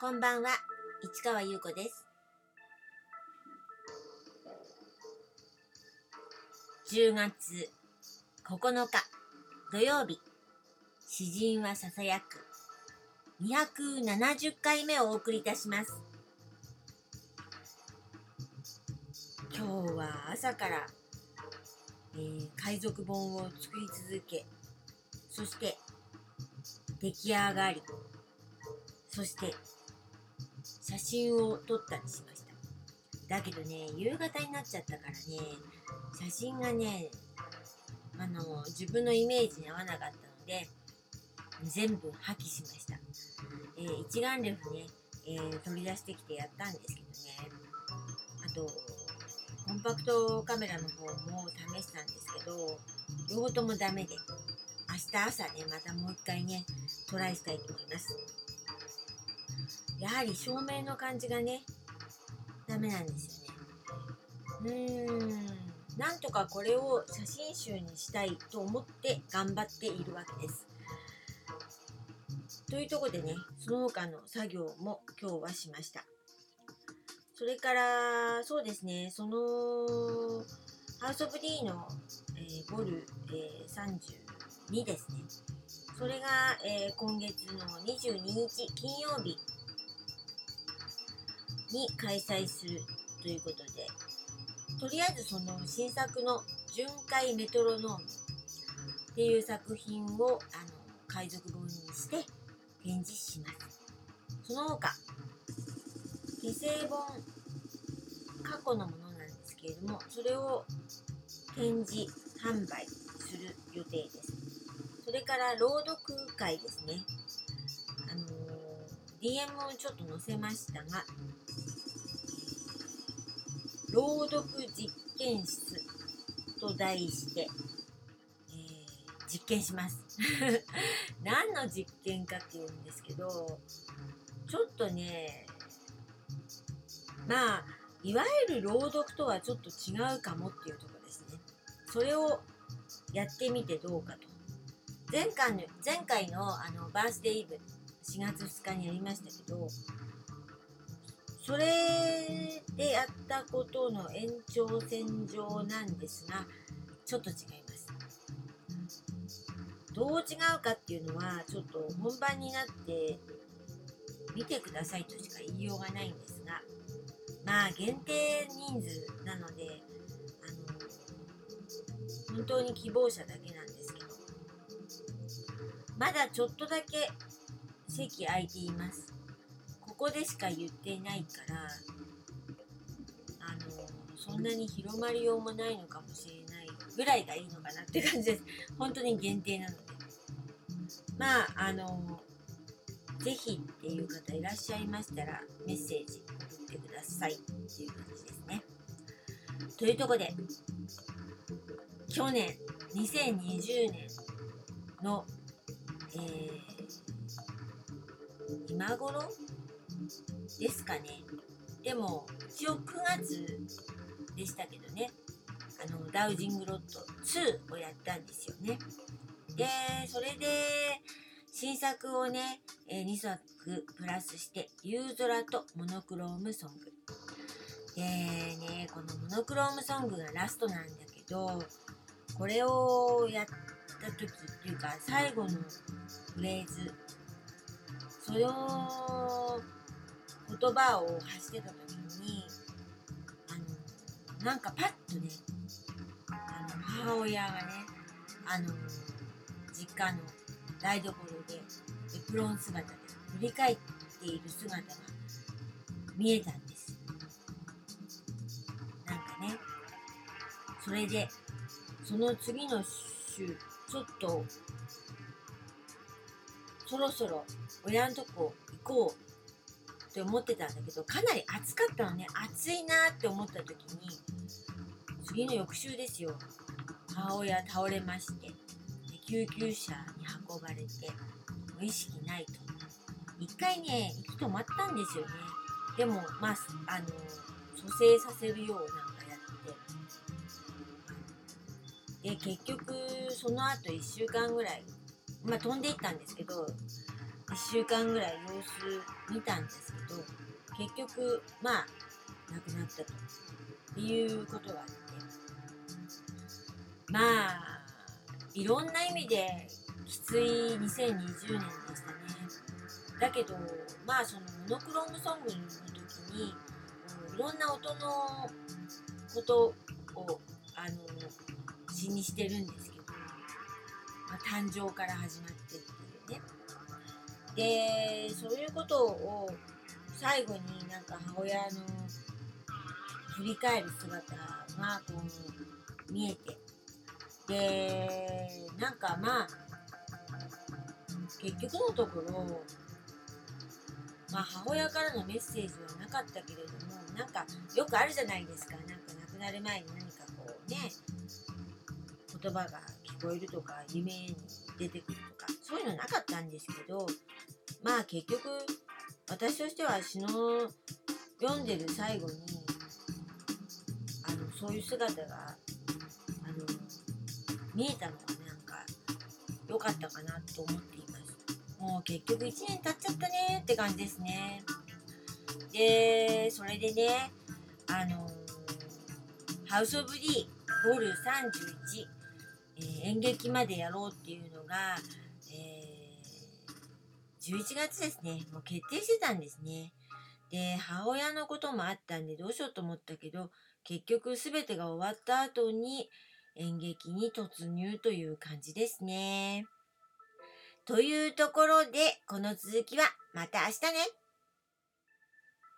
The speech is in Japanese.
こんばんは、市川優子です。10月9日土曜日、詩人はささやく270回目をお送りいたします。今日は朝から、えー海賊本を作り続け、そして出来上がり、そして写真を撮ったりしました。だけどね、夕方になっちゃったからね、写真がね、あの、自分のイメージに合わなかったので、全部破棄しました。えー一眼レフね、えー取り出してきてやったんですけどね、あと、コンパクトカメラの方も試したんですけど、両方ともダメで、明日朝ね、またもう一回ね、トライしたいと思います。やはり照明の感じがね、ダメなんですよね。うーん、なんとかこれを写真集にしたいと思って頑張っているわけです。というところでね、その他の作業も今日はしました。それから、そうですね、その、ハウス・オブ・ディーの、えーボル、えー32ですね。それが、えー今月の22日金曜日に開催するということで、とりあえずその新作の巡回メトロノームっていう作品をあの海賊本にして展示します。その他、手製本、過去のものなんですけれども、それを展示、販売する予定です。それから朗読会ですね。DM をちょっと載せましたが、朗読実験室と題して、えー実験します。何の実験かっていうんですけど、ちょっとね、まあ、いわゆる朗読とはちょっと違うかもっていうとこですね。それをやってみてどうかと。前回の前回のあのバースデーイブ4月2日にやりましたけどそれでやったことの延長線上なんですがちょっと違います。どう違うかっていうのはちょっと本番になって見てくださいとしか言いようがないんですがまあ限定人数なのであの本当に希望者だけなんですけどまだちょっとだけ席空いています。ここでしか言ってないから、あの、そんなに広まりようもないのかもしれないぐらいがいいのかなって感じです。本当に限定なので。まあ、あの、ぜひっていう方いらっしゃいましたら、メッセージ送ってくださいっていう感じですね。というとこで、去年、2020年のえー今頃？ですかね。でも、一応9月でしたけどね、あの、ダウジングロット2をやったんですよね。で、それで、新作をね、え2作プラスして、夕空とモノクロームソング。でね、このモノクロームソングがラストなんだけど、これをやった時っていうか、最後のフレーズその言葉を発してた時にあのなんかパッとねあの母親がねあの実家の台所でエプロン姿で振り返っている姿が見えたんですなんかねそれでその次の週ちょっとそろそろ親のとこ行こうって思ってたんだけどかなり暑かったのね。暑いなって思った時に次の翌週ですよ。母親倒れましてで救急車に運ばれてもう意識ないと。一回ね息止まったんですよね。でもまああの蘇生させるようなんかやって。で結局その後1週間ぐらいまあ飛んでいったんですけど1週間ぐらい様子見たんですけど結局まあ亡くなったということがあって。まあいろんな意味できつい2020年でしたね。だけどまあそのモノクロームソングの時にいろんな音のことをあの詩にしてるんですけど、まあ、誕生から始まってっていうね。でそういうことを最後になんか母親の振り返る姿がこう見えて。でなんかまあ結局のところまあ母親からのメッセージはなかったけれどもなんかよくあるじゃないですか。なんか亡くなる前に何かこうね言葉が聞こえるとか夢に出てくるとかそういうのなかったんですけどまあ結局私としては詩の読んでる最後にあのそういう姿があの見えたのはなんか良かったかなと思っています。もう結局1年経っちゃったねって感じですね。でそれでねあのハウス・オブ・ディボル31、えー、演劇までやろうっていうのが、え11月ですね、もう決定してたんですね。で、母親のこともあったんでどうしようと思ったけど、結局全てが終わった後に演劇に突入という感じですね。というところで、この続きはまた明日ね。